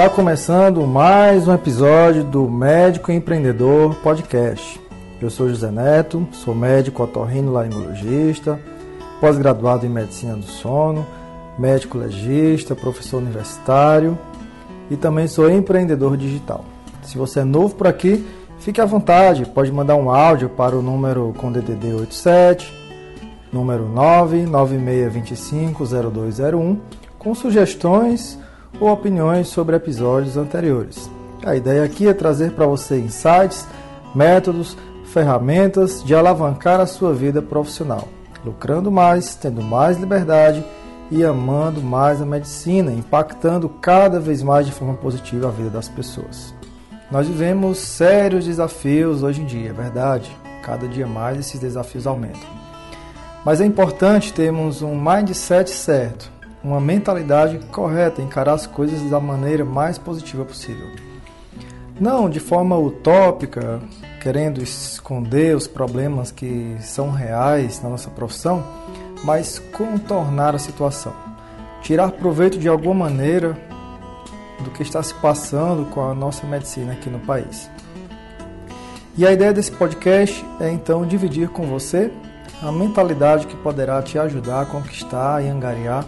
Está começando mais um episódio do Médico Empreendedor Podcast. Eu sou José Neto, sou médico otorrinolaringologista, pós-graduado em Medicina do Sono, médico legista, professor universitário e também sou empreendedor digital. Se você é novo por aqui, fique à vontade, pode mandar um áudio para o número com DDD 87, número 996250201, com sugestões ou opiniões sobre episódios anteriores. A ideia aqui é trazer para você insights, métodos, ferramentas de alavancar a sua vida profissional, lucrando mais, tendo mais liberdade e amando mais a medicina, impactando cada vez mais de forma positiva a vida das pessoas. Nós vivemos sérios desafios hoje em dia, é verdade. Cada dia mais esses desafios aumentam. Mas é importante termos um mindset certo, uma mentalidade correta, encarar as coisas da maneira mais positiva possível. Não de forma utópica, querendo esconder os problemas que são reais na nossa profissão, mas contornar a situação. Tirar proveito de alguma maneira do que está se passando com a nossa medicina aqui no país. E a ideia desse podcast é então dividir com você a mentalidade que poderá te ajudar a conquistar e angariar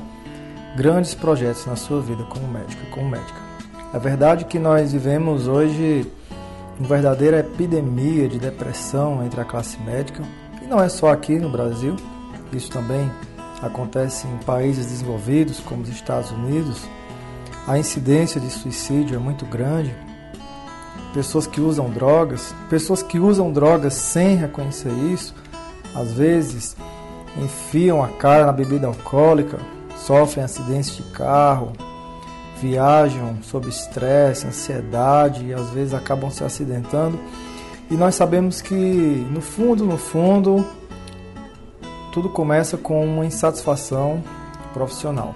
grandes projetos na sua vida como médico e como médica. É verdade que nós vivemos hoje uma verdadeira epidemia de depressão entre a classe médica, e não é só aqui no Brasil, isso também acontece em países desenvolvidos como os Estados Unidos. A incidência de suicídio é muito grande. Pessoas que usam drogas, pessoas que usam drogas sem reconhecer isso, às vezes enfiam a cara na bebida alcoólica, sofrem acidentes de carro, viajam sob estresse, ansiedade e às vezes acabam se acidentando. E nós sabemos que no fundo, no fundo, tudo começa com uma insatisfação profissional.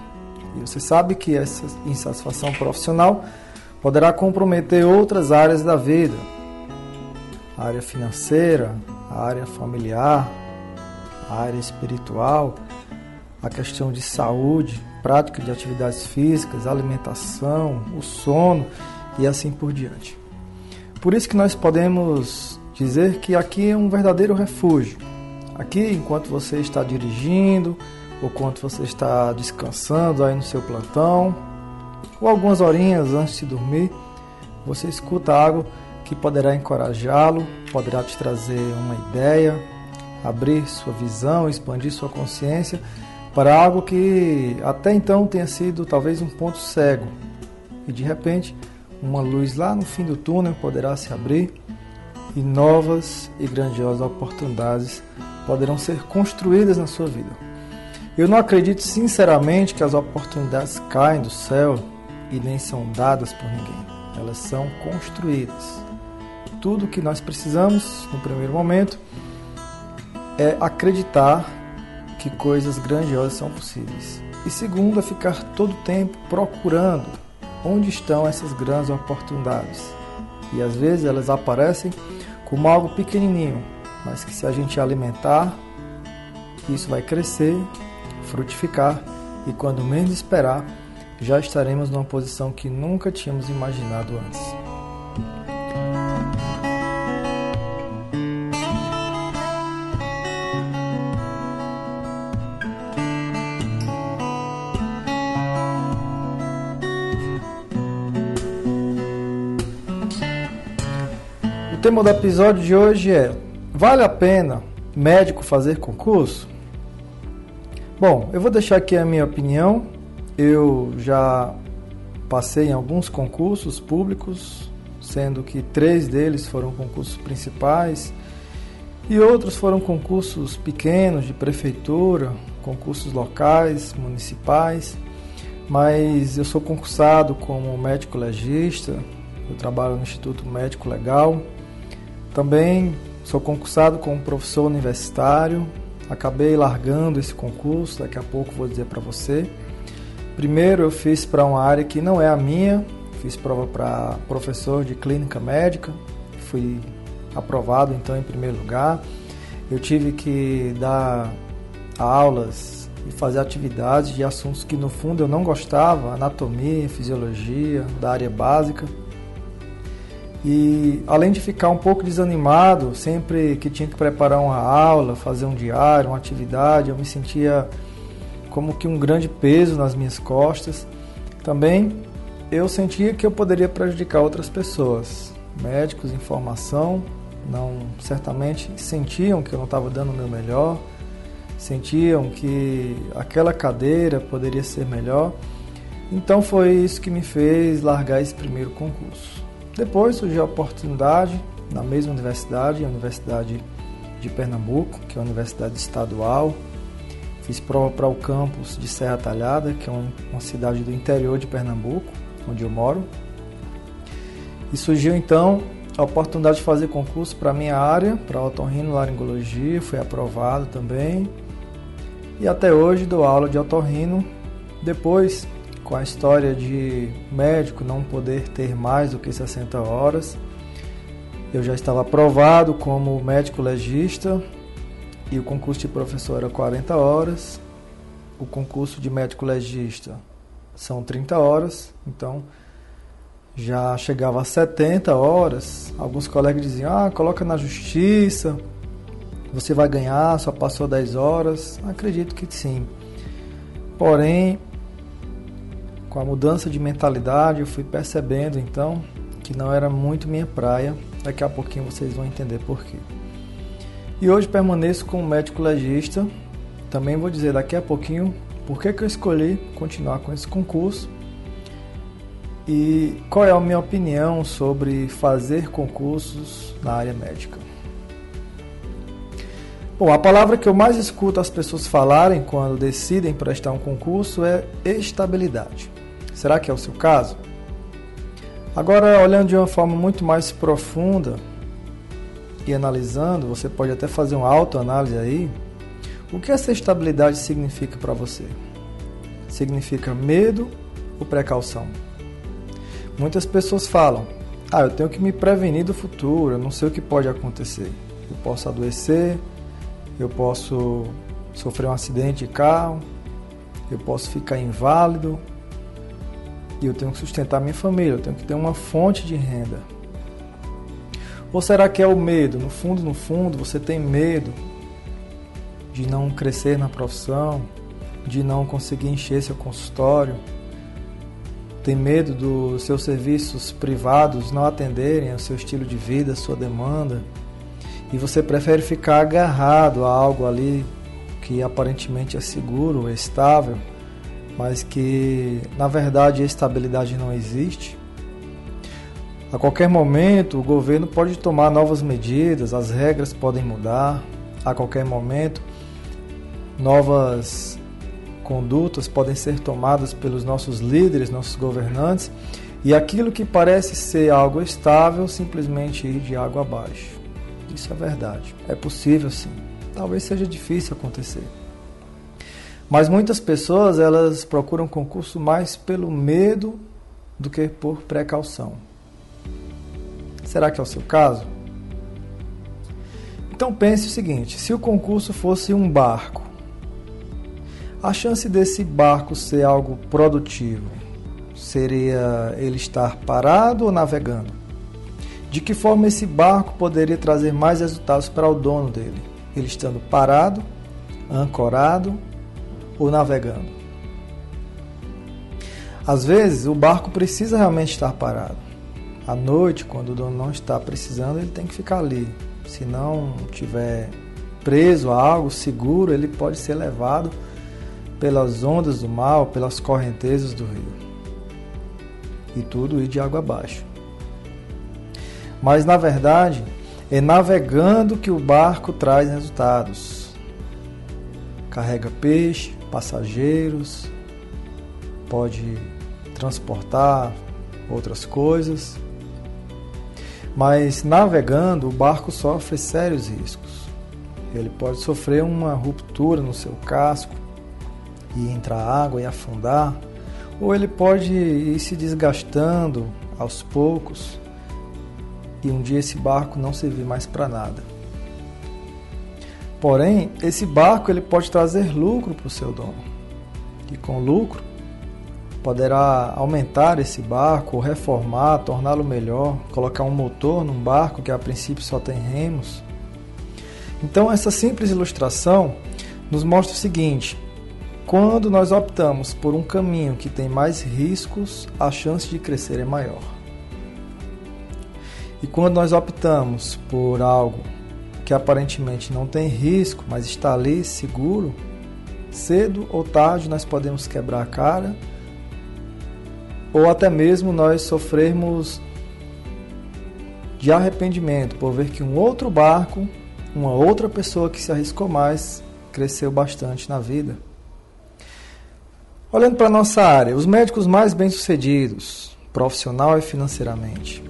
E você sabe que essa insatisfação profissional poderá comprometer outras áreas da vida, a área financeira, a área familiar, a área espiritual, a questão de saúde, prática de atividades físicas, alimentação, o sono e assim por diante. Por isso que nós podemos dizer que aqui é um verdadeiro refúgio. Aqui, enquanto você está dirigindo, ou enquanto você está descansando aí no seu plantão, ou algumas horinhas antes de dormir, você escuta algo que poderá encorajá-lo, poderá te trazer uma ideia, abrir sua visão, expandir sua consciência para algo que até então tenha sido talvez um ponto cego. E de repente, uma luz lá no fim do túnel poderá se abrir e novas e grandiosas oportunidades poderão ser construídas na sua vida. Eu não acredito sinceramente que as oportunidades caem do céu e nem são dadas por ninguém. Elas são construídas. Tudo o que nós precisamos no primeiro momento é acreditar que coisas grandiosas são possíveis. E segundo, é ficar todo o tempo procurando onde estão essas grandes oportunidades. E às vezes elas aparecem como algo pequenininho, mas que se a gente alimentar, isso vai crescer, frutificar e quando menos esperar, já estaremos numa posição que nunca tínhamos imaginado antes. Tema do episódio de hoje é: vale a pena médico fazer concurso? Bom, eu vou deixar aqui a minha opinião. Eu já passei em alguns concursos públicos, sendo que três deles foram concursos principais e outros foram concursos pequenos de prefeitura, concursos locais, municipais. Mas eu sou concursado como médico legista, eu trabalho no Instituto Médico Legal também sou concursado como professor universitário. Acabei largando esse concurso, daqui a pouco vou dizer para você. Primeiro eu fiz para uma área que não é a minha, fiz prova para professor de clínica médica, fui aprovado então em primeiro lugar. Eu tive que dar aulas e fazer atividades de assuntos que no fundo eu não gostava, anatomia, fisiologia, da área básica. E além de ficar um pouco desanimado, sempre que tinha que preparar uma aula, fazer um diário, uma atividade, eu me sentia como que um grande peso nas minhas costas. Também eu sentia que eu poderia prejudicar outras pessoas, médicos em formação, não certamente sentiam que eu não estava dando o meu melhor, sentiam que aquela cadeira poderia ser melhor. Então foi isso que me fez largar esse primeiro concurso. Depois surgiu a oportunidade na mesma universidade, a Universidade de Pernambuco, que é uma universidade estadual. Fiz prova para o campus de Serra Talhada, que é uma cidade do interior de Pernambuco, onde eu moro. E surgiu então a oportunidade de fazer concurso para minha área, para otorrino-laringologia, fui aprovado também. E até hoje dou aula de otorrino. Depois com a história de médico não poder ter mais do que 60 horas. Eu já estava aprovado como médico legista e o concurso de professor era 40 horas. O concurso de médico legista são 30 horas, então já chegava a 70 horas. Alguns colegas diziam: "Ah, coloca na justiça, você vai ganhar, só passou 10 horas". Acredito que sim. Porém, com a mudança de mentalidade, eu fui percebendo então que não era muito minha praia. Daqui a pouquinho vocês vão entender por quê. E hoje permaneço como médico legista. Também vou dizer daqui a pouquinho por que, que eu escolhi continuar com esse concurso e qual é a minha opinião sobre fazer concursos na área médica. Bom, a palavra que eu mais escuto as pessoas falarem quando decidem prestar um concurso é estabilidade. Será que é o seu caso? Agora, olhando de uma forma muito mais profunda e analisando, você pode até fazer uma autoanálise aí. O que essa estabilidade significa para você? Significa medo ou precaução? Muitas pessoas falam: "Ah, eu tenho que me prevenir do futuro, eu não sei o que pode acontecer. Eu posso adoecer, eu posso sofrer um acidente de carro, eu posso ficar inválido, e eu tenho que sustentar minha família, eu tenho que ter uma fonte de renda. Ou será que é o medo? No fundo, no fundo, você tem medo de não crescer na profissão, de não conseguir encher seu consultório, tem medo dos seus serviços privados não atenderem ao seu estilo de vida, à sua demanda, e você prefere ficar agarrado a algo ali que aparentemente é seguro, é estável mas que na verdade a estabilidade não existe. A qualquer momento o governo pode tomar novas medidas, as regras podem mudar, a qualquer momento novas condutas podem ser tomadas pelos nossos líderes, nossos governantes, e aquilo que parece ser algo estável simplesmente ir de água abaixo. Isso é verdade. É possível sim. Talvez seja difícil acontecer. Mas muitas pessoas elas procuram concurso mais pelo medo do que por precaução. Será que é o seu caso? Então pense o seguinte: se o concurso fosse um barco, a chance desse barco ser algo produtivo seria ele estar parado ou navegando? De que forma esse barco poderia trazer mais resultados para o dono dele? Ele estando parado, ancorado ou navegando. Às vezes, o barco precisa realmente estar parado. À noite, quando o dono não está precisando, ele tem que ficar ali. Se não tiver preso a algo seguro, ele pode ser levado pelas ondas do mar, pelas correntezas do rio. E tudo ir de água abaixo. Mas na verdade, é navegando que o barco traz resultados. Carrega peixe, passageiros, pode transportar outras coisas. Mas navegando, o barco sofre sérios riscos. Ele pode sofrer uma ruptura no seu casco e entrar água e afundar, ou ele pode ir se desgastando aos poucos e um dia esse barco não servir mais para nada. Porém, esse barco ele pode trazer lucro para o seu dono. E com lucro, poderá aumentar esse barco, reformar, torná-lo melhor, colocar um motor num barco que a princípio só tem remos. Então, essa simples ilustração nos mostra o seguinte: quando nós optamos por um caminho que tem mais riscos, a chance de crescer é maior. E quando nós optamos por algo que aparentemente não tem risco, mas está ali seguro, cedo ou tarde nós podemos quebrar a cara ou até mesmo nós sofrermos de arrependimento por ver que um outro barco, uma outra pessoa que se arriscou mais, cresceu bastante na vida. Olhando para a nossa área, os médicos mais bem-sucedidos, profissional e financeiramente.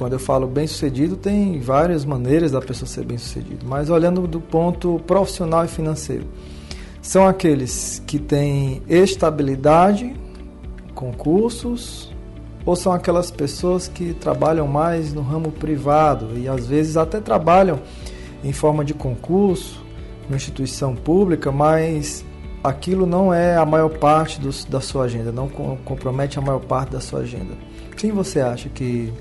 Quando eu falo bem-sucedido, tem várias maneiras da pessoa ser bem-sucedido, mas olhando do ponto profissional e financeiro, são aqueles que têm estabilidade, concursos, ou são aquelas pessoas que trabalham mais no ramo privado e às vezes até trabalham em forma de concurso, numa instituição pública, mas aquilo não é a maior parte do, da sua agenda, não compromete a maior parte da sua agenda. Quem você acha que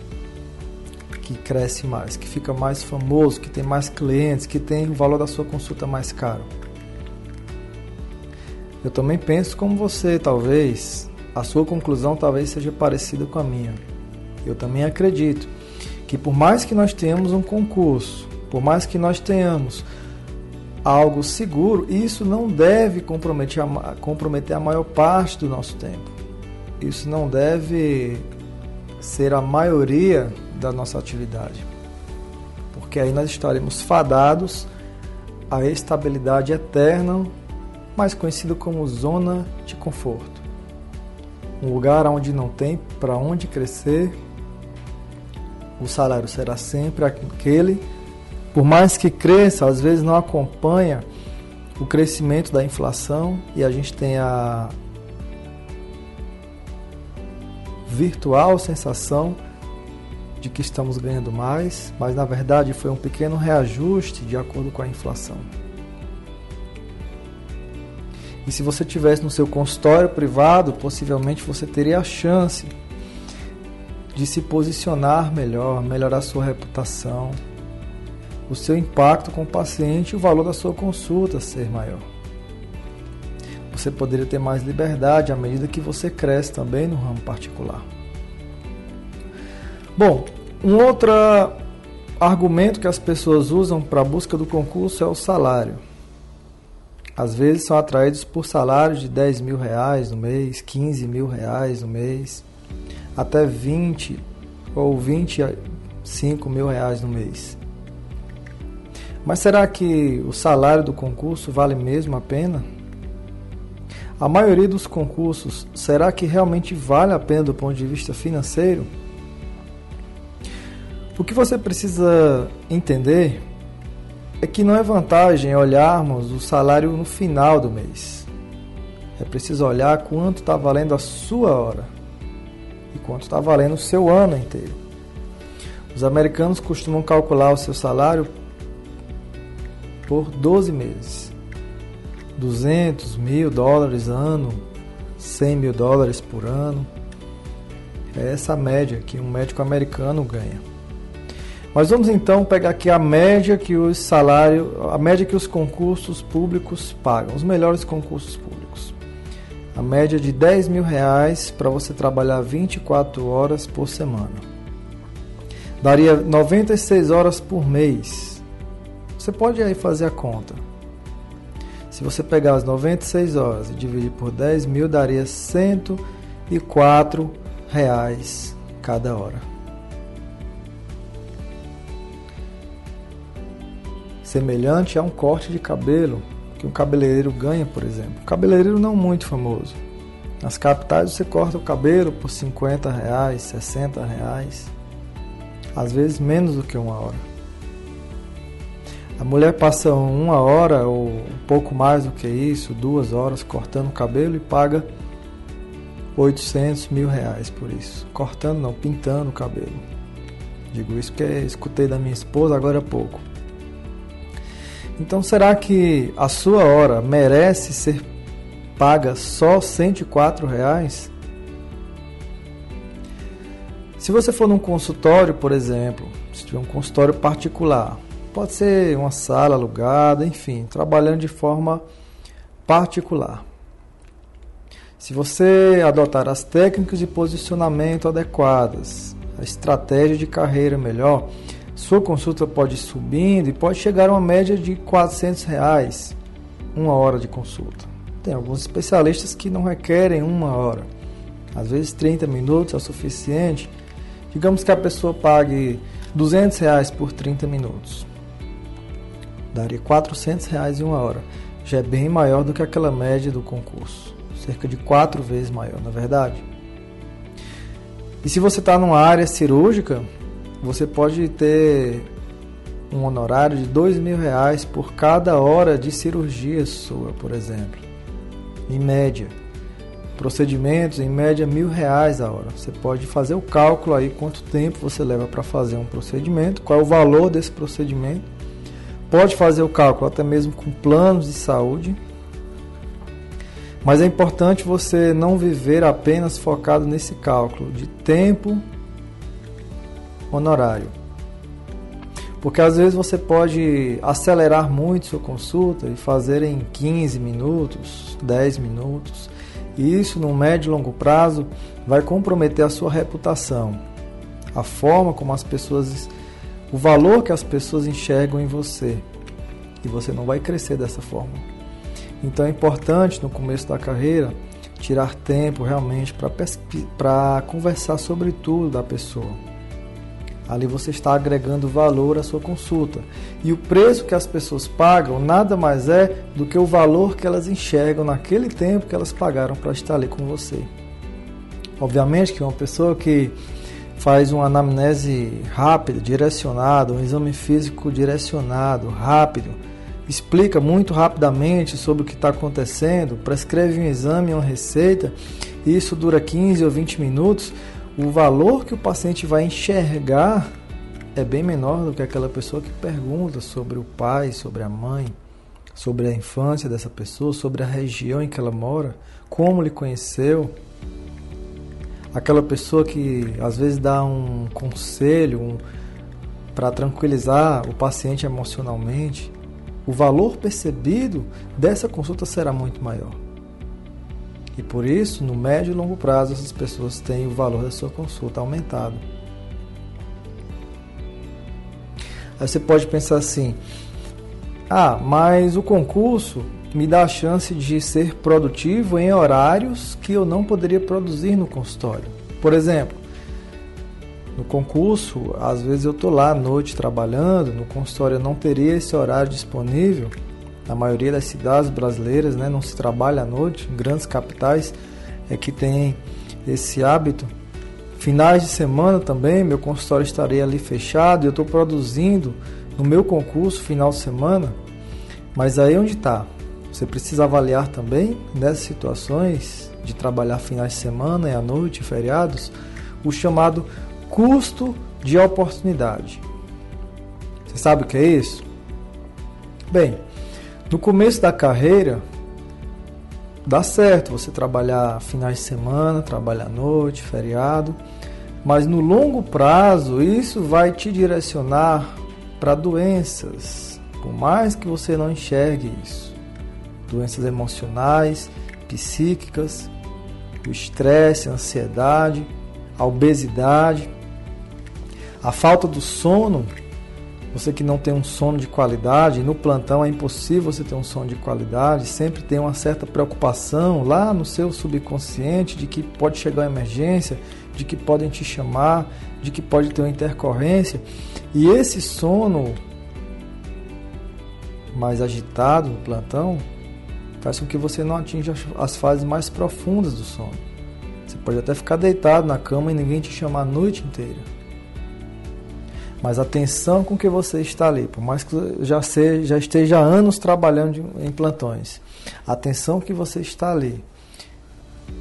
que cresce mais, que fica mais famoso, que tem mais clientes, que tem o valor da sua consulta mais caro? Eu também penso como você, talvez a sua conclusão talvez seja parecida com a minha. Eu também acredito que por mais que nós tenhamos um concurso, por mais que nós tenhamos algo seguro, isso não deve comprometer a, comprometer a maior parte do nosso tempo. Isso não deve ser a maioria da nossa atividade. Porque aí nós estaremos fadados à estabilidade eterna, mais conhecida como zona de conforto. Um lugar onde não tem para onde crescer, o salário será sempre aquele por mais que cresça, às vezes não acompanha o crescimento da inflação e a gente tem a virtual sensação de que estamos ganhando mais, mas na verdade foi um pequeno reajuste de acordo com a inflação. E se você tivesse no seu consultório privado, possivelmente você teria a chance de se posicionar melhor, melhorar sua reputação, o seu impacto com o paciente e o valor da sua consulta ser maior. Você poderia ter mais liberdade à medida que você cresce também no ramo particular. Bom, um outro argumento que as pessoas usam para a busca do concurso é o salário. Às vezes são atraídos por salários de 10 mil reais no mês, 15 mil reais no mês, até 20 ou 25 mil reais no mês. Mas será que o salário do concurso vale mesmo a pena? A maioria dos concursos, será que realmente vale a pena do ponto de vista financeiro? O que você precisa entender é que não é vantagem olharmos o salário no final do mês. É preciso olhar quanto está valendo a sua hora e quanto está valendo o seu ano inteiro. Os americanos costumam calcular o seu salário por 12 meses. 200 mil dólares ano, 100 mil dólares por ano. É essa média que um médico americano ganha. Mas vamos então pegar aqui a média que os salários, a média que os concursos públicos pagam, os melhores concursos públicos. A média de 10 mil reais para você trabalhar 24 horas por semana. Daria 96 horas por mês. Você pode aí fazer a conta. Se você pegar as 96 horas e dividir por 10 mil, daria 104 reais cada hora. Semelhante a um corte de cabelo que um cabeleireiro ganha, por exemplo. Cabeleireiro não muito famoso. Nas capitais você corta o cabelo por 50 reais, 60 reais, às vezes menos do que uma hora. A mulher passa uma hora ou um pouco mais do que isso, duas horas cortando o cabelo e paga 800 mil reais por isso. Cortando não, pintando o cabelo. Digo isso porque escutei da minha esposa agora há pouco. Então, será que a sua hora merece ser paga só R$ 104? Reais? Se você for num consultório, por exemplo, se tiver um consultório particular, pode ser uma sala alugada, enfim, trabalhando de forma particular. Se você adotar as técnicas de posicionamento adequadas, a estratégia de carreira melhor, sua consulta pode ir subindo e pode chegar a uma média de 400 reais uma hora de consulta. Tem alguns especialistas que não requerem uma hora. Às vezes 30 minutos é o suficiente. Digamos que a pessoa pague 200 reais por 30 minutos. Daria 400 reais em uma hora. Já é bem maior do que aquela média do concurso. Cerca de quatro vezes maior, na é verdade. E se você está numa área cirúrgica, você pode ter um honorário de dois mil reais por cada hora de cirurgia sua, por exemplo, em média. Procedimentos, em média, mil reais a hora. Você pode fazer o cálculo aí quanto tempo você leva para fazer um procedimento, qual é o valor desse procedimento. Pode fazer o cálculo até mesmo com planos de saúde. Mas é importante você não viver apenas focado nesse cálculo de tempo honorário. Porque às vezes você pode acelerar muito sua consulta e fazer em 15 minutos, 10 minutos. E isso, no médio e longo prazo, vai comprometer a sua reputação, a forma como as pessoas, o valor que as pessoas enxergam em você. E você não vai crescer dessa forma. Então é importante no começo da carreira tirar tempo realmente para conversar sobre tudo da pessoa Ali você está agregando valor à sua consulta. E o preço que as pessoas pagam nada mais é do que o valor que elas enxergam naquele tempo que elas pagaram para estar ali com você. Obviamente que uma pessoa que faz uma anamnese rápida, direcionada, um exame físico direcionado, rápido, explica muito rapidamente sobre o que está acontecendo, prescreve um exame, uma receita, e isso dura 15 ou 20 minutos, o valor que o paciente vai enxergar é bem menor do que aquela pessoa que pergunta sobre o pai, sobre a mãe, sobre a infância dessa pessoa, sobre a região em que ela mora, como lhe conheceu. Aquela pessoa que às vezes dá um conselho um, para tranquilizar o paciente emocionalmente. O valor percebido dessa consulta será muito maior. E por isso, no médio e longo prazo, essas pessoas têm o valor da sua consulta aumentado. Aí você pode pensar assim: ah, mas o concurso me dá a chance de ser produtivo em horários que eu não poderia produzir no consultório. Por exemplo, no concurso, às vezes eu estou lá à noite trabalhando, no consultório eu não teria esse horário disponível na maioria das cidades brasileiras, né, não se trabalha à noite, em grandes capitais é que tem esse hábito. Finais de semana também, meu consultório estaria ali fechado e eu estou produzindo no meu concurso final de semana. Mas aí onde está? Você precisa avaliar também nessas situações de trabalhar finais de semana e à noite, feriados, o chamado custo de oportunidade. Você sabe o que é isso? Bem, no começo da carreira, dá certo você trabalhar finais de semana, trabalhar noite, feriado, mas no longo prazo isso vai te direcionar para doenças, por mais que você não enxergue isso. Doenças emocionais, psíquicas, o estresse, a ansiedade, a obesidade, a falta do sono você que não tem um sono de qualidade, no plantão é impossível você ter um sono de qualidade, sempre tem uma certa preocupação lá no seu subconsciente de que pode chegar uma emergência, de que podem te chamar, de que pode ter uma intercorrência. E esse sono mais agitado no plantão faz com que você não atinja as fases mais profundas do sono. Você pode até ficar deitado na cama e ninguém te chamar a noite inteira. Mas atenção com que você está ali, por mais que já, seja, já esteja anos trabalhando em plantões, atenção que você está ali,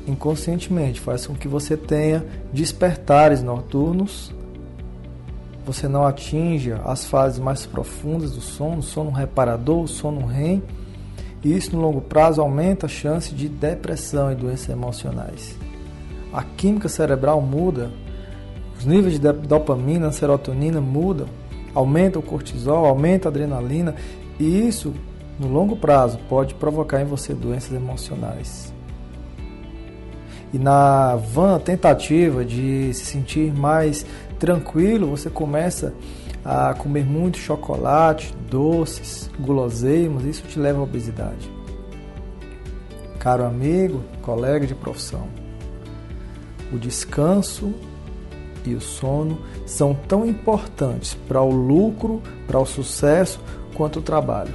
inconscientemente, faz com que você tenha despertares noturnos. Você não atinja as fases mais profundas do sono, sono reparador, sono REM, isso no longo prazo aumenta a chance de depressão e doenças emocionais. A química cerebral muda, os níveis de dopamina, serotonina mudam, aumenta o cortisol, aumenta a adrenalina, e isso no longo prazo pode provocar em você doenças emocionais. E na vã tentativa de se sentir mais tranquilo, você começa a comer muito chocolate, doces, guloseimas, isso te leva à obesidade. Caro amigo, colega de profissão, o descanso e o sono são tão importantes para o lucro, para o sucesso, quanto o trabalho.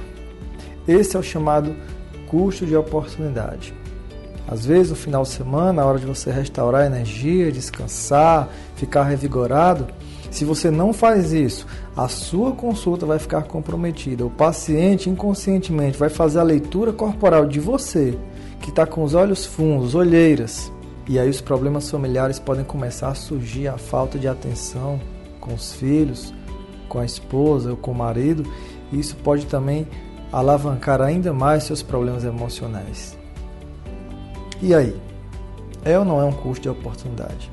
Esse é o chamado custo de oportunidade. Às vezes, no final de semana, na hora de você restaurar a energia, descansar, ficar revigorado, se você não faz isso, a sua consulta vai ficar comprometida. O paciente inconscientemente vai fazer a leitura corporal de você, que está com os olhos fundos, olheiras. E aí os problemas familiares podem começar a surgir, a falta de atenção com os filhos, com a esposa ou com o marido. E isso pode também alavancar ainda mais seus problemas emocionais. E aí? É ou não é um custo de oportunidade?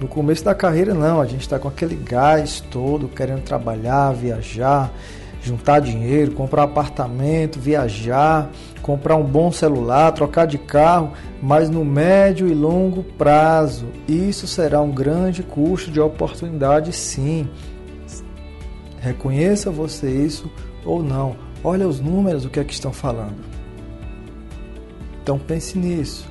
No começo da carreira, não, a gente está com aquele gás todo, querendo trabalhar, viajar, juntar dinheiro, comprar apartamento, viajar, comprar um bom celular, trocar de carro, mas no médio e longo prazo, isso será um grande custo de oportunidade, sim. Reconheça você isso ou não. Olha os números, o que é que estão falando. Então pense nisso.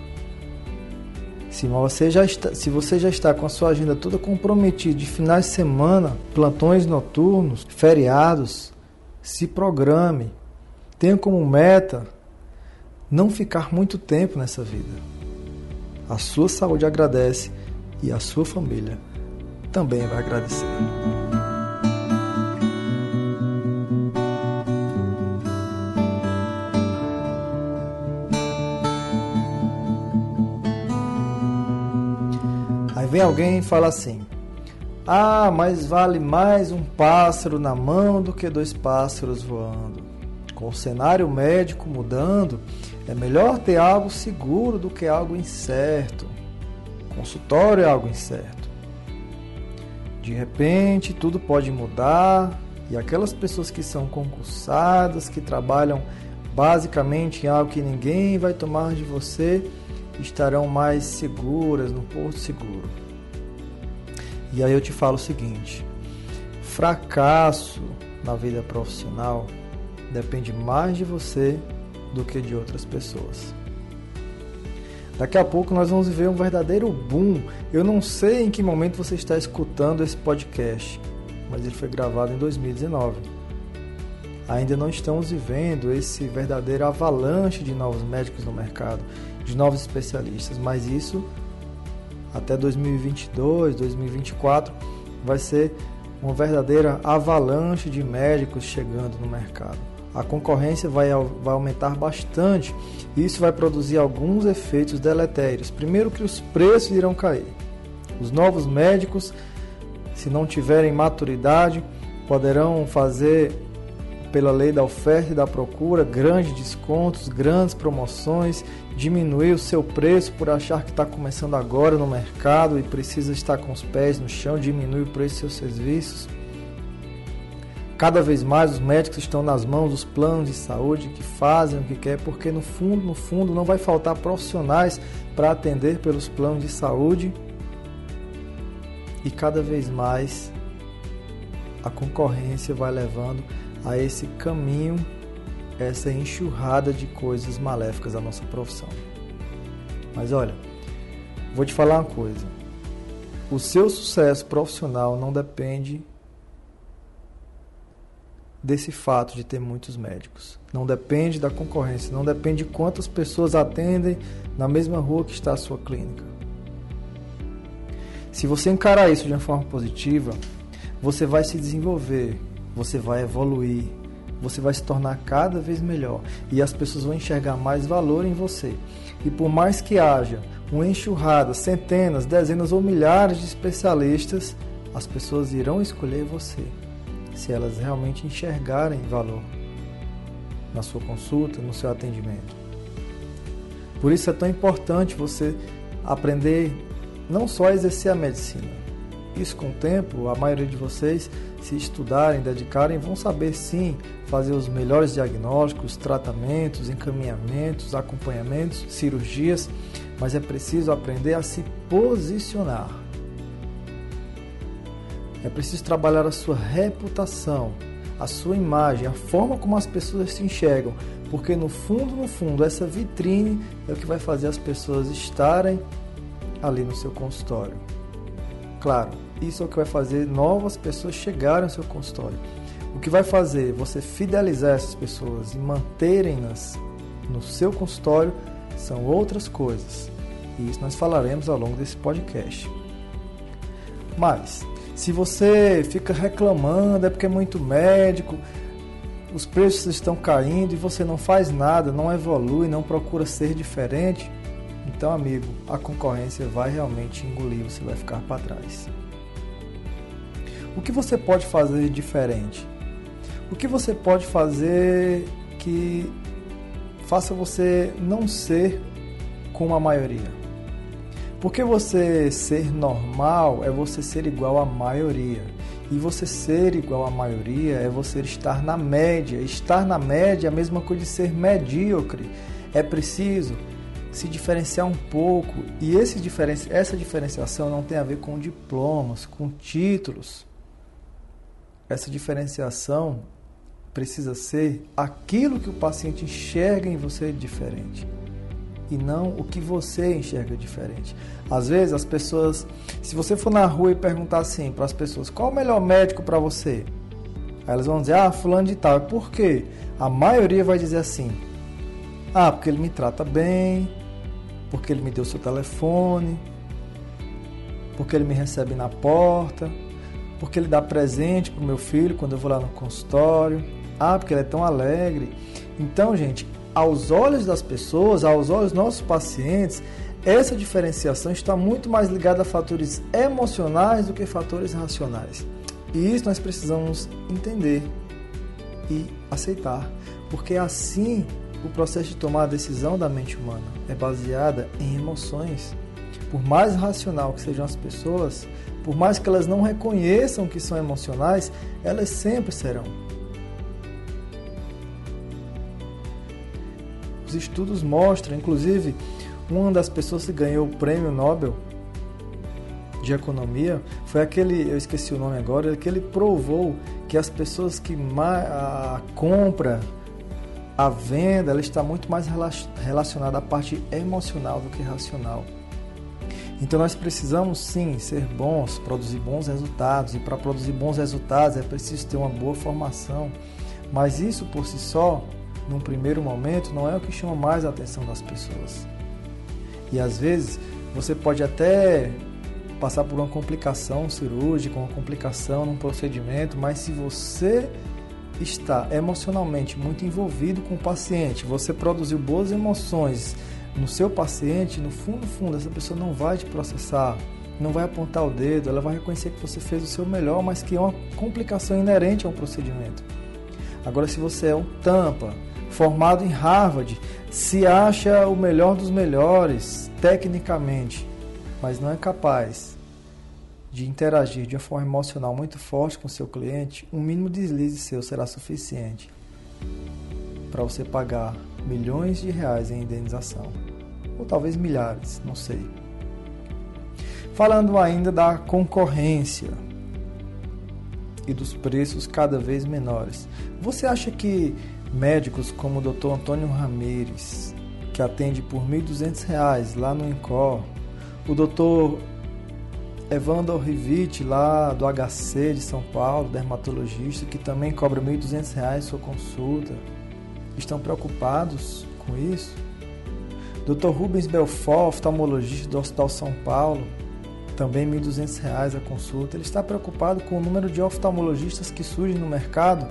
Se você, já está, se você já está com a sua agenda toda comprometida de finais de semana, plantões noturnos, feriados, se programe. Tenha como meta não ficar muito tempo nessa vida. A sua saúde agradece e a sua família também vai agradecer. Vem alguém e fala assim: Ah, mas vale mais um pássaro na mão do que dois pássaros voando. Com o cenário médico mudando, é melhor ter algo seguro do que algo incerto. Consultório é algo incerto. De repente, tudo pode mudar e aquelas pessoas que são concursadas, que trabalham basicamente em algo que ninguém vai tomar de você, estarão mais seguras no porto seguro. E aí eu te falo o seguinte: fracasso na vida profissional depende mais de você do que de outras pessoas. Daqui a pouco nós vamos viver um verdadeiro boom. Eu não sei em que momento você está escutando esse podcast, mas ele foi gravado em 2019. Ainda não estamos vivendo esse verdadeiro avalanche de novos médicos no mercado de novos especialistas, mas isso até 2022, 2024 vai ser uma verdadeira avalanche de médicos chegando no mercado. A concorrência vai, vai aumentar bastante e isso vai produzir alguns efeitos deletérios. Primeiro, que os preços irão cair. Os novos médicos, se não tiverem maturidade, poderão fazer pela lei da oferta e da procura, grandes descontos, grandes promoções, diminuir o seu preço por achar que está começando agora no mercado e precisa estar com os pés no chão, diminuir o preço dos seus serviços. Cada vez mais os médicos estão nas mãos dos planos de saúde que fazem o que quer, porque no fundo, no fundo, não vai faltar profissionais para atender pelos planos de saúde. E cada vez mais a concorrência vai levando a esse caminho, essa enxurrada de coisas maléficas da nossa profissão. Mas olha, vou te falar uma coisa. O seu sucesso profissional não depende desse fato de ter muitos médicos. Não depende da concorrência, não depende de quantas pessoas atendem na mesma rua que está a sua clínica. Se você encarar isso de uma forma positiva, você vai se desenvolver, você vai evoluir, você vai se tornar cada vez melhor e as pessoas vão enxergar mais valor em você. E por mais que haja uma enxurrada, centenas, dezenas ou milhares de especialistas, as pessoas irão escolher você se elas realmente enxergarem valor na sua consulta, no seu atendimento. Por isso é tão importante você aprender não só a exercer a medicina. Isso com o tempo, a maioria de vocês, se estudarem, dedicarem, vão saber sim fazer os melhores diagnósticos, tratamentos, encaminhamentos, acompanhamentos, cirurgias, mas é preciso aprender a se posicionar. É preciso trabalhar a sua reputação, a sua imagem, a forma como as pessoas se enxergam, porque no fundo, no fundo, essa vitrine é o que vai fazer as pessoas estarem ali no seu consultório. Claro, isso é o que vai fazer novas pessoas chegarem ao seu consultório. O que vai fazer você fidelizar essas pessoas e manterem-nas no seu consultório são outras coisas. E isso nós falaremos ao longo desse podcast. Mas, se você fica reclamando, é porque é muito médico, os preços estão caindo e você não faz nada, não evolui, não procura ser diferente, então, amigo, a concorrência vai realmente engolir, você vai ficar para trás. O que você pode fazer diferente? O que você pode fazer que faça você não ser como a maioria? Porque você ser normal é você ser igual à maioria. E você ser igual à maioria é você estar na média. Estar na média é a mesma coisa de ser medíocre. É preciso se diferenciar um pouco. E esse diferenci essa diferenciação não tem a ver com diplomas, com títulos. Essa diferenciação precisa ser aquilo que o paciente enxerga em você diferente e não o que você enxerga diferente. Às vezes as pessoas, se você for na rua e perguntar assim para as pessoas, qual é o melhor médico para você? Aí elas vão dizer, ah, fulano de tal. Por quê? A maioria vai dizer assim, ah, porque ele me trata bem, porque ele me deu seu telefone, porque ele me recebe na porta, porque ele dá presente para o meu filho quando eu vou lá no consultório, ah, porque ele é tão alegre. Então, gente, aos olhos das pessoas, aos olhos dos nossos pacientes, essa diferenciação está muito mais ligada a fatores emocionais do que fatores racionais. E isso nós precisamos entender e aceitar, porque assim o processo de tomar a decisão da mente humana é baseada em emoções. Por mais racional que sejam as pessoas, por mais que elas não reconheçam que são emocionais, elas sempre serão. Os estudos mostram, inclusive, uma das pessoas que ganhou o prêmio Nobel de economia foi aquele, eu esqueci o nome agora, que ele provou que as pessoas que a compra a venda ela está muito mais relacionada à parte emocional do que racional. Então nós precisamos sim ser bons, produzir bons resultados e para produzir bons resultados é preciso ter uma boa formação. Mas isso por si só, num primeiro momento, não é o que chama mais a atenção das pessoas. E às vezes você pode até passar por uma complicação cirúrgica, uma complicação num procedimento, mas se você está emocionalmente muito envolvido com o paciente, você produziu boas emoções no seu paciente, no fundo, fundo, essa pessoa não vai te processar, não vai apontar o dedo, ela vai reconhecer que você fez o seu melhor, mas que é uma complicação inerente ao procedimento. Agora, se você é um tampa, formado em Harvard, se acha o melhor dos melhores tecnicamente, mas não é capaz de interagir de uma forma emocional muito forte com o seu cliente, um mínimo deslize seu será suficiente para você pagar milhões de reais em indenização, ou talvez milhares, não sei. Falando ainda da concorrência e dos preços cada vez menores, você acha que médicos como o Dr. Antônio Ramires, que atende por R$ 1.200 lá no Incor, o Dr. Evandro Rivite, lá do HC de São Paulo, dermatologista, que também cobra R$ 1.200 sua consulta, estão preocupados com isso? Dr. Rubens Belfort, oftalmologista do Hospital São Paulo, também R$ 1.200 a consulta. Ele está preocupado com o número de oftalmologistas que surgem no mercado?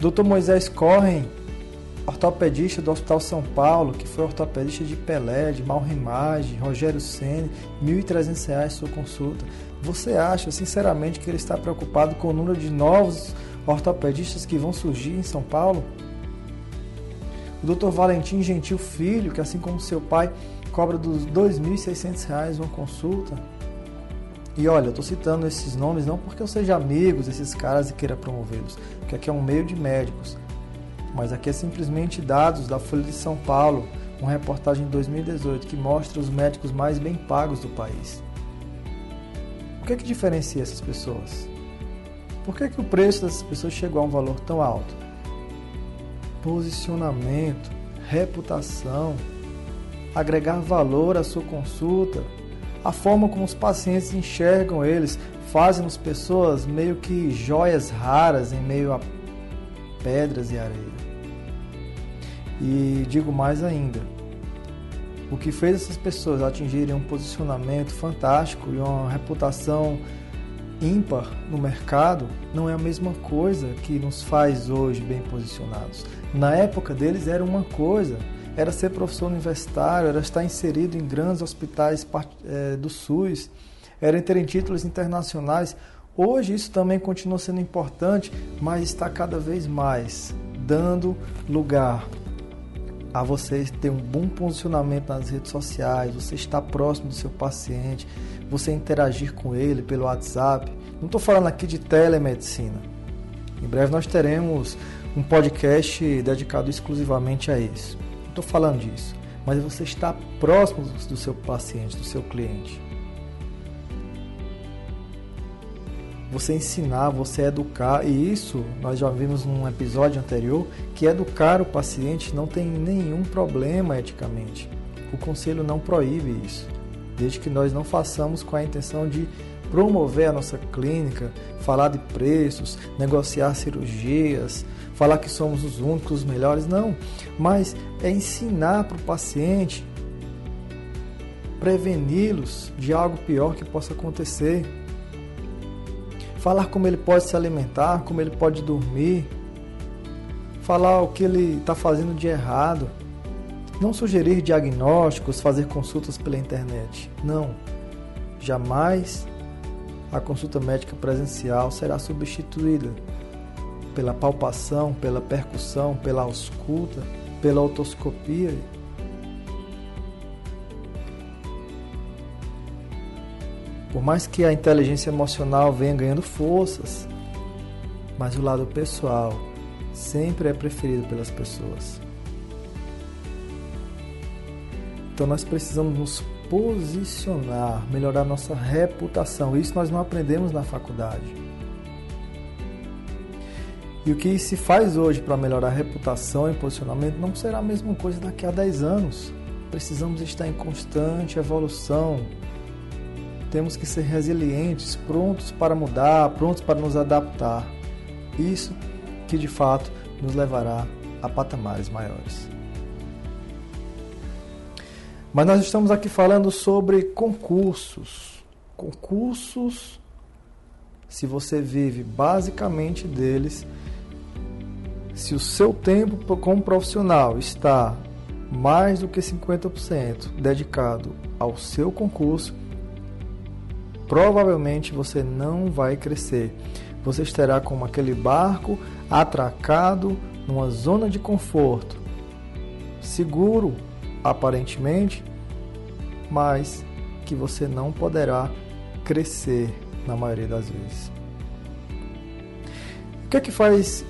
Dr. Moisés Corren, ortopedista do Hospital São Paulo, que foi ortopedista de Pelé, de Malrimage, Rogério Ceni, R$ 1.300 sua consulta. Você acha, sinceramente, que ele está preocupado com o número de novos ortopedistas que vão surgir em São Paulo? O Dr. Valentim Gentil Filho, que assim como seu pai, cobra dos R$ 2.600 uma consulta. E olha, eu estou citando esses nomes não porque eu seja amigo desses caras e queira promovê-los, porque aqui é um meio de médicos. Mas aqui é simplesmente dados da Folha de São Paulo, uma reportagem de 2018 que mostra os médicos mais bem pagos do país. O que é que diferencia essas pessoas? Por que, é que o preço dessas pessoas chegou a um valor tão alto? Posicionamento, reputação, agregar valor à sua consulta, a forma como os pacientes enxergam eles, fazem as pessoas meio que joias raras em meio a pedras e areia. E digo mais ainda, o que fez essas pessoas atingirem um posicionamento fantástico e uma reputação ímpar no mercado não é a mesma coisa que nos faz hoje bem posicionados. Na época deles era uma coisa, era ser professor universitário, era estar inserido em grandes hospitais é, do SUS, era terem títulos internacionais. Hoje isso também continua sendo importante, mas está cada vez mais dando lugar a você ter um bom posicionamento nas redes sociais, você estar próximo do seu paciente, você interagir com ele pelo WhatsApp. Não estou falando aqui de telemedicina. Em breve nós teremos um podcast dedicado exclusivamente a isso estou falando disso, mas você está próximo do seu paciente, do seu cliente. Você ensinar, você educar, e isso nós já vimos num episódio anterior, que educar o paciente não tem nenhum problema eticamente. O conselho não proíbe isso, desde que nós não façamos com a intenção de promover a nossa clínica, falar de preços, negociar cirurgias, falar que somos os únicos, os melhores, não. Mas é ensinar para o paciente, preveni-los de algo pior que possa acontecer. Falar como ele pode se alimentar, como ele pode dormir. Falar o que ele está fazendo de errado. Não sugerir diagnósticos, fazer consultas pela internet. Não. Jamais a consulta médica presencial será substituída pela palpação, pela percussão, pela ausculta, pela otoscopia. Por mais que a inteligência emocional venha ganhando forças, mas o lado pessoal sempre é preferido pelas pessoas. Então nós precisamos nos posicionar, melhorar nossa reputação. Isso nós não aprendemos na faculdade. E o que se faz hoje para melhorar a reputação e posicionamento não será a mesma coisa daqui a 10 anos. Precisamos estar em constante evolução. Temos que ser resilientes, prontos para mudar, prontos para nos adaptar. Isso que de fato nos levará a patamares maiores. Mas nós estamos aqui falando sobre concursos. Concursos, se você vive basicamente deles, se o seu tempo como profissional está mais do que 50% dedicado ao seu concurso, provavelmente você não vai crescer. Você estará como aquele barco atracado numa zona de conforto, seguro aparentemente, mas que você não poderá crescer na maioria das vezes. O que é que faz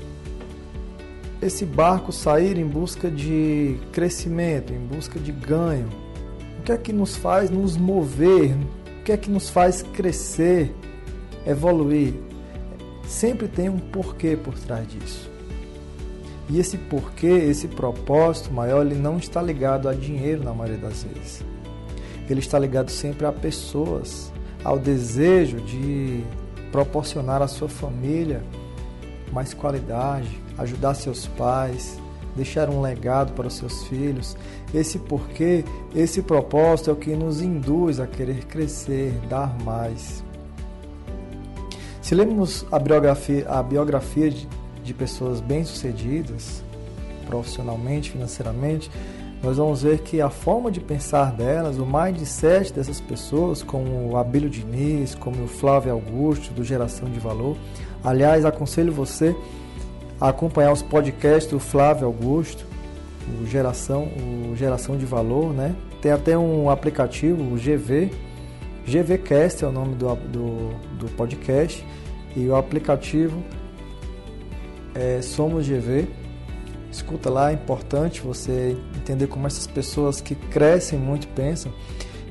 esse barco sair em busca de crescimento, em busca de ganho? O que é que nos faz nos mover? O que é que nos faz crescer, evoluir? Sempre tem um porquê por trás disso. E esse porquê, esse propósito maior, ele não está ligado a dinheiro na maioria das vezes. Ele está ligado sempre a pessoas, ao desejo de proporcionar à sua família mais qualidade, ajudar seus pais, deixar um legado para os seus filhos. Esse porquê, esse propósito é o que nos induz a querer crescer, dar mais. Se lermos a biografia, a biografia de, de pessoas bem-sucedidas, profissionalmente, financeiramente, nós vamos ver que a forma de pensar delas, o mindset dessas pessoas, como o Abílio Diniz, como o Flávio Augusto, do Geração de Valor. Aliás, aconselho você a acompanhar os podcasts do Flávio Augusto, o Geração, o Geração de Valor, né? Tem até um aplicativo, o GV, GVcast é o nome do, do, do podcast, e o aplicativo é Somos GV. Escuta lá, é importante você entender como essas pessoas que crescem muito pensam.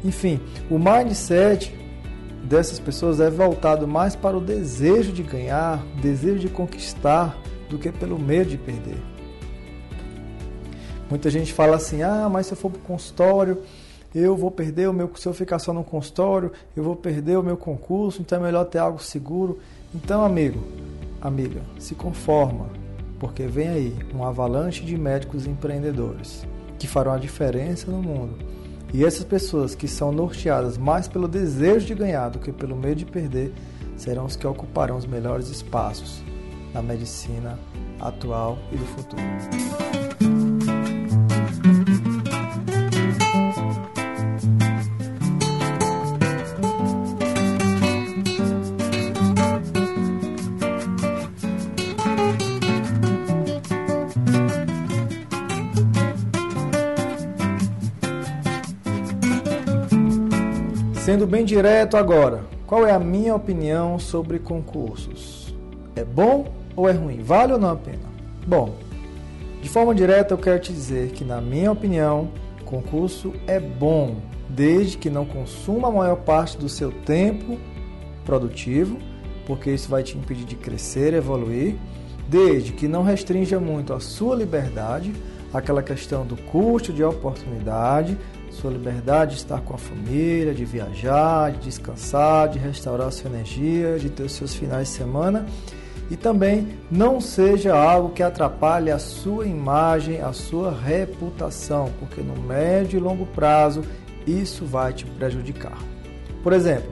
Enfim, o mindset dessas pessoas é voltado mais para o desejo de ganhar, desejo de conquistar, do que pelo medo de perder. Muita gente fala assim: ah, mas se eu for para o consultório, eu vou perder o meu. Se eu ficar só no consultório, eu vou perder o meu concurso, então é melhor ter algo seguro. Então, amigo, amiga, se conforma, porque vem aí um avalanche de médicos empreendedores que farão a diferença no mundo. E essas pessoas que são norteadas mais pelo desejo de ganhar do que pelo medo de perder serão os que ocuparão os melhores espaços na medicina atual e do futuro. Sendo bem direto agora, qual é a minha opinião sobre concursos? É bom ou é ruim? Vale ou não a pena? Bom, de forma direta eu quero te dizer que, na minha opinião, concurso é bom, desde que não consuma a maior parte do seu tempo produtivo, porque isso vai te impedir de crescer, evoluir, desde que não restrinja muito a sua liberdade, aquela questão do custo de oportunidade, sua liberdade de estar com a família, de viajar, de descansar, de restaurar sua energia, de ter os seus finais de semana e também não seja algo que atrapalhe a sua imagem, a sua reputação, porque no médio e longo prazo isso vai te prejudicar. Por exemplo,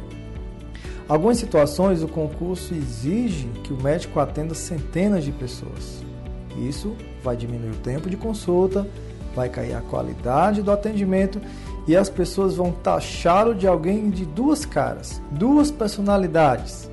algumas situações o concurso exige que o médico atenda centenas de pessoas. Isso vai diminuir o tempo de consulta, vai cair a qualidade do atendimento e as pessoas vão taxá-lo de alguém de duas caras, duas personalidades.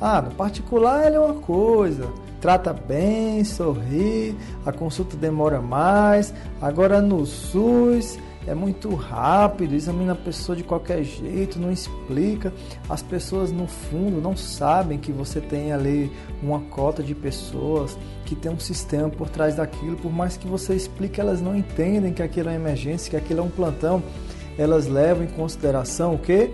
Ah, no particular ele é uma coisa, trata bem, sorri, a consulta demora mais. Agora no SUS é muito rápido, examina a pessoa de qualquer jeito, não explica. As pessoas no fundo não sabem que você tem ali uma cota de pessoas, que tem um sistema por trás daquilo, por mais que você explique, elas não entendem que aquilo é uma emergência, que aquilo é um plantão. Elas levam em consideração o que?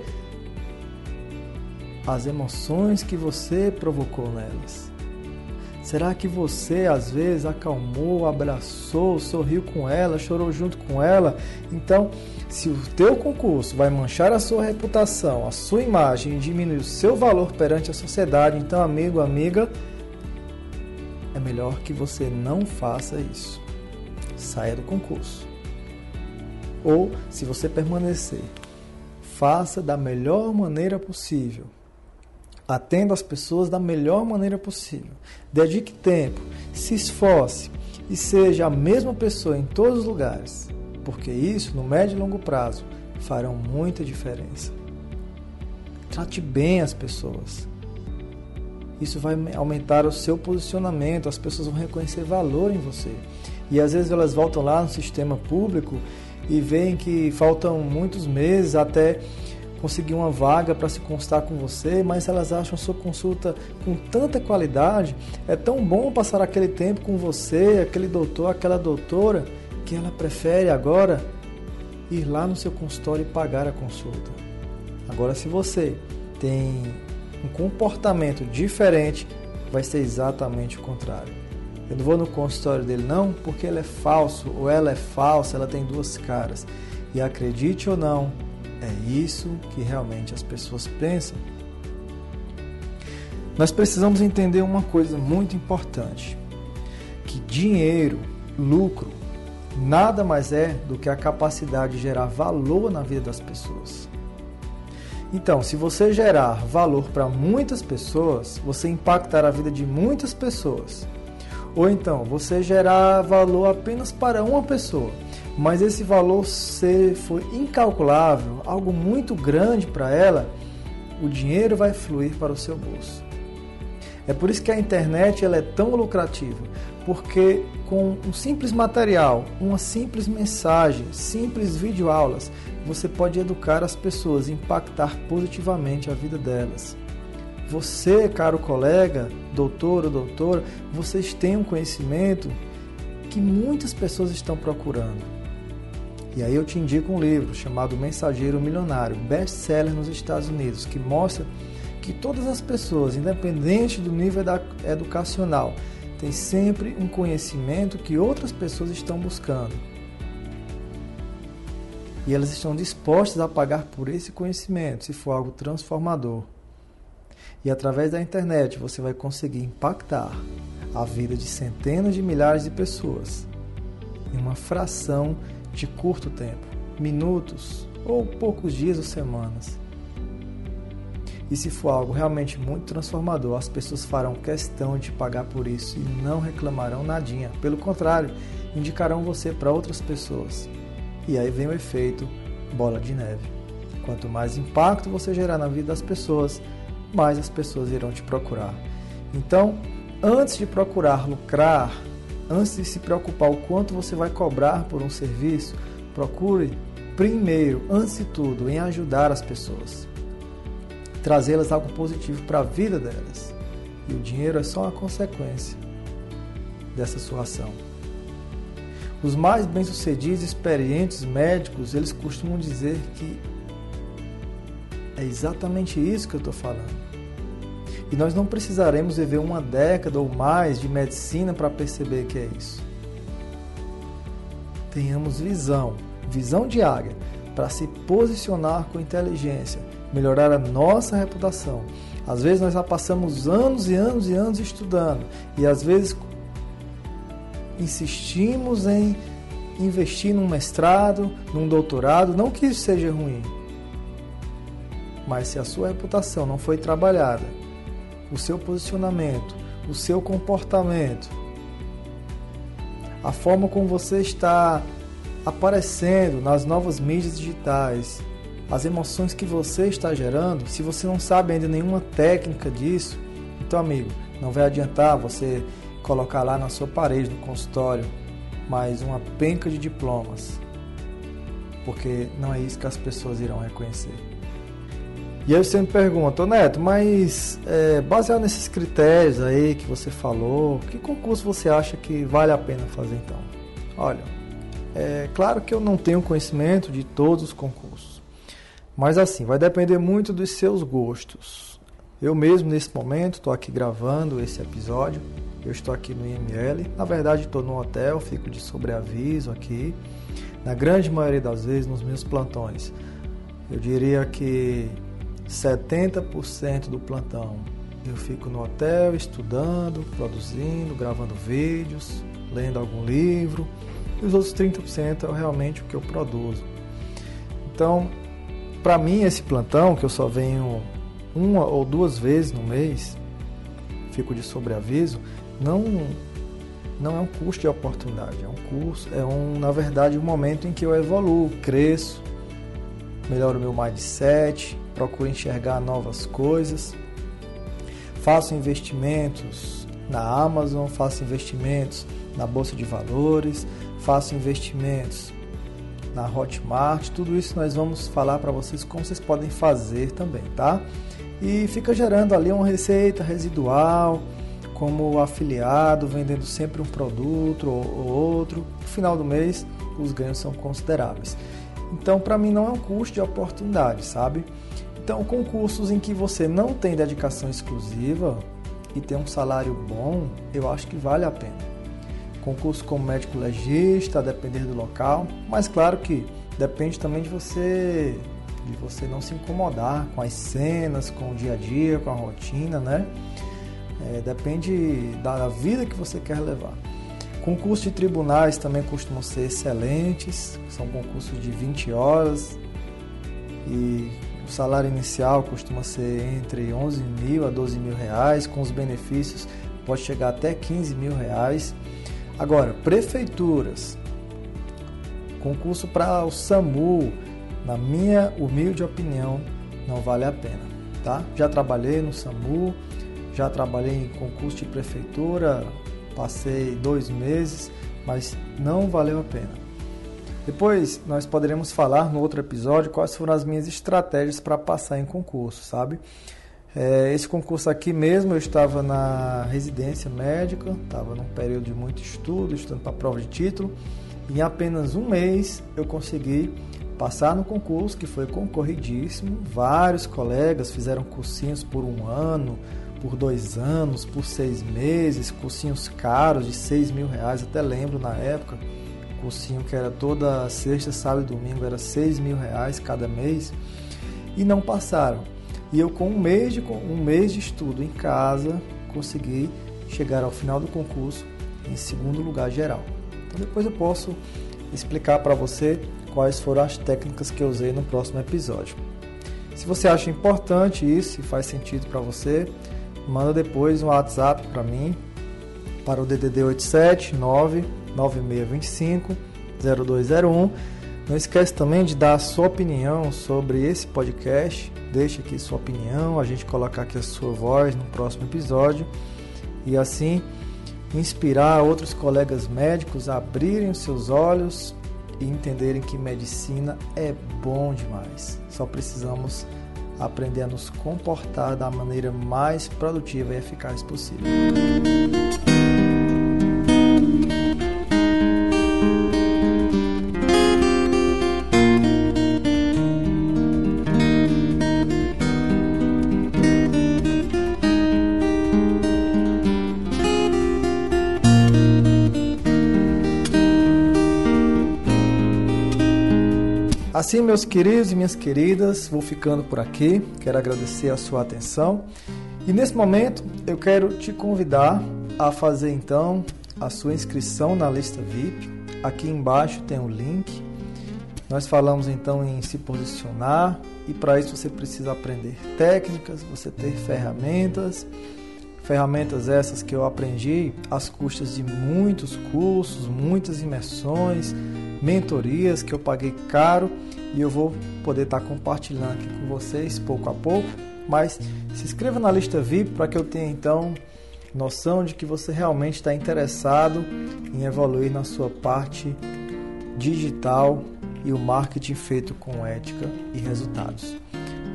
As emoções que você provocou nelas. Será que você às vezes acalmou, abraçou, sorriu com ela, chorou junto com ela? Então, se o teu concurso vai manchar a sua reputação, a sua imagem e diminuir o seu valor perante a sociedade, então, amigo, amiga, é melhor que você não faça isso. Saia do concurso. Ou, se você permanecer, faça da melhor maneira possível Atenda as pessoas da melhor maneira possível. Dedique tempo, se esforce e seja a mesma pessoa em todos os lugares, porque isso, no médio e longo prazo, farão muita diferença. Trate bem as pessoas. Isso vai aumentar o seu posicionamento, as pessoas vão reconhecer valor em você. E às vezes elas voltam lá no sistema público e veem que faltam muitos meses até conseguir uma vaga para se constar com você, mas elas acham sua consulta com tanta qualidade, é tão bom passar aquele tempo com você, aquele doutor, aquela doutora, que ela prefere agora ir lá no seu consultório e pagar a consulta. Agora, se você tem um comportamento diferente, vai ser exatamente o contrário. Eu não vou no consultório dele não, porque ele é falso ou ela é falsa, ela tem duas caras. E acredite ou não, é isso que realmente as pessoas pensam. Nós precisamos entender uma coisa muito importante: que dinheiro, lucro, nada mais é do que a capacidade de gerar valor na vida das pessoas. Então, se você gerar valor para muitas pessoas, você impactará a vida de muitas pessoas. Ou então, você gerar valor apenas para uma pessoa, mas esse valor ser, foi incalculável, algo muito grande para ela, o dinheiro vai fluir para o seu bolso. É por isso que a internet ela é tão lucrativa, porque com um simples material, uma simples mensagem, simples videoaulas, você pode educar as pessoas, impactar positivamente a vida delas. Você, caro colega, doutor ou doutora, vocês têm um conhecimento que muitas pessoas estão procurando. E aí eu te indico um livro chamado Mensageiro Milionário, best-seller nos Estados Unidos, que mostra que todas as pessoas, independente do nível educacional, têm sempre um conhecimento que outras pessoas estão buscando. E elas estão dispostas a pagar por esse conhecimento, se for algo transformador. E através da internet você vai conseguir impactar a vida de centenas de milhares de pessoas em uma fração de curto tempo, minutos ou poucos dias ou semanas. E se for algo realmente muito transformador, as pessoas farão questão de pagar por isso e não reclamarão nadinha. Pelo contrário, indicarão você para outras pessoas. E aí vem o efeito bola de neve. Quanto mais impacto você gerar na vida das pessoas, mais as pessoas irão te procurar. Então, antes de procurar lucrar, antes de se preocupar o quanto você vai cobrar por um serviço, procure primeiro, antes de tudo, em ajudar as pessoas trazê-las algo positivo para a vida delas. E o dinheiro é só uma consequência dessa sua ação. Os mais bem-sucedidos experientes médicos, eles costumam dizer que é exatamente isso que eu estou falando. E nós não precisaremos viver uma década ou mais de medicina para perceber que é isso. Tenhamos visão, visão de águia, para se posicionar com inteligência melhorar a nossa reputação. Às vezes nós já passamos anos e anos e anos estudando e às vezes insistimos em investir num mestrado, num doutorado, não que isso seja ruim. Mas se a sua reputação não foi trabalhada, o seu posicionamento, o seu comportamento, a forma como você está aparecendo nas novas mídias digitais, as emoções que você está gerando, se você não sabe ainda nenhuma técnica disso, então, amigo, não vai adiantar você colocar lá na sua parede, no consultório, mais uma penca de diplomas, porque não é isso que as pessoas irão reconhecer. E aí você me pergunta, Neto, mas é, baseado nesses critérios aí que você falou, que concurso você acha que vale a pena fazer então? Olha, é claro que eu não tenho conhecimento de todos os concursos. Mas assim, vai depender muito dos seus gostos. Eu mesmo, nesse momento, estou aqui gravando esse episódio. Eu estou aqui no IML. Na verdade, estou no hotel, fico de sobreaviso aqui. Na grande maioria das vezes, nos meus plantões. Eu diria que 70% do plantão eu fico no hotel estudando, produzindo, gravando vídeos, lendo algum livro. E os outros 30% é realmente o que eu produzo. Então, para mim, esse plantão, que eu só venho uma ou duas vezes no mês, fico de sobreaviso, não, não é um custo de oportunidade, é um curso, é um, na verdade, um momento em que eu evoluo, cresço, melhoro meu mindset, procuro enxergar novas coisas, faço investimentos na Amazon, faço investimentos na Bolsa de Valores, faço investimentos na Hotmart. Tudo isso nós vamos falar para vocês como vocês podem fazer também, tá? E fica gerando ali uma receita residual, como afiliado, vendendo sempre um produto ou outro. No final do mês, os ganhos são consideráveis. Então, para mim, não é um custo de oportunidade, sabe? Então, concursos em que você não tem dedicação exclusiva e tem um salário bom, eu acho que vale a pena concurso como médico legista, a depender do local, mas claro que depende também de você de você não se incomodar com as cenas, com o dia a dia, com a rotina, né? É, depende da vida que você quer levar. Concursos de tribunais também costumam ser excelentes, são concursos de 20 horas e o salário inicial costuma ser entre 11 mil a 12 mil reais, com os benefícios pode chegar até 15 mil reais. Agora, prefeituras, concurso para o SAMU, na minha humilde opinião, não vale a pena, tá? Já trabalhei no SAMU, já trabalhei em concurso de prefeitura, passei dois meses, mas não valeu a pena. Depois nós poderemos falar no outro episódio quais foram as minhas estratégias para passar em concurso, sabe? É, esse concurso aqui mesmo eu estava na residência médica, estava num período de muito estudo, estudando para a prova de título. Em apenas um mês eu consegui passar no concurso, que foi concorridíssimo. Vários colegas fizeram cursinhos por um ano, por dois anos, por seis meses, cursinhos caros de seis mil reais, até lembro na época. Cursinho que era toda sexta, sábado e domingo, era seis mil reais cada mês. E não passaram. E eu com um mês de, um mês de estudo em casa, consegui chegar ao final do concurso em segundo lugar geral. Então depois eu posso explicar para você quais foram as técnicas que eu usei no próximo episódio. Se você acha importante isso e faz sentido para você, manda depois um WhatsApp para mim para o DDD 879 9625 0201. Não esquece também de dar a sua opinião sobre esse podcast. Deixe aqui sua opinião, a gente colocar aqui a sua voz no próximo episódio e assim inspirar outros colegas médicos a abrirem os seus olhos e entenderem que medicina é bom demais. Só precisamos aprender a nos comportar da maneira mais produtiva e eficaz possível. Assim, meus queridos e minhas queridas, vou ficando por aqui. Quero agradecer a sua atenção. E nesse momento, eu quero te convidar a fazer então a sua inscrição na lista VIP. Aqui embaixo tem o um link. Nós falamos então em se posicionar e para isso você precisa aprender técnicas, você ter ferramentas. Ferramentas essas que eu aprendi às custas de muitos cursos, muitas imersões, mentorias que eu paguei caro e eu vou poder estar compartilhando aqui com vocês pouco a pouco. Mas se inscreva na lista VIP para que eu tenha então noção de que você realmente está interessado em evoluir na sua parte digital e o marketing feito com ética e resultados.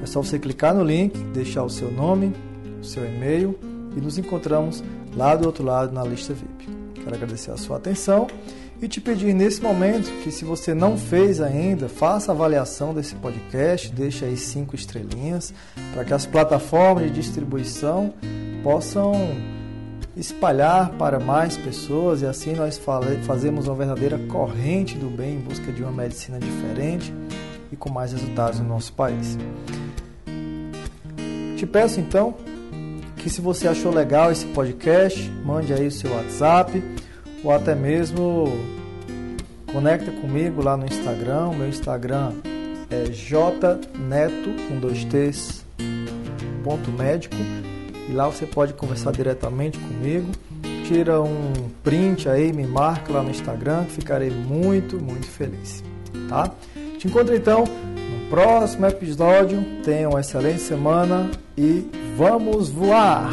É só você clicar no link, deixar o seu nome, o seu e-mail e nos encontramos lá do outro lado na lista VIP. Quero agradecer a sua atenção e te pedir nesse momento que se você não fez ainda, faça a avaliação desse podcast, deixe aí cinco estrelinhas para que as plataformas de distribuição possam espalhar para mais pessoas e assim nós fazemos uma verdadeira corrente do bem em busca de uma medicina diferente e com mais resultados no nosso país. Te peço então que se você achou legal esse podcast, mande aí o seu WhatsApp ou até mesmo conecta comigo lá no Instagram. Meu Instagram é jneto com dois t's ponto médico e lá você pode conversar diretamente comigo. Tira um print aí, me marca lá no Instagram, ficarei muito, muito feliz, tá? Te encontro então no próximo episódio. Tenha uma excelente semana e vamos voar!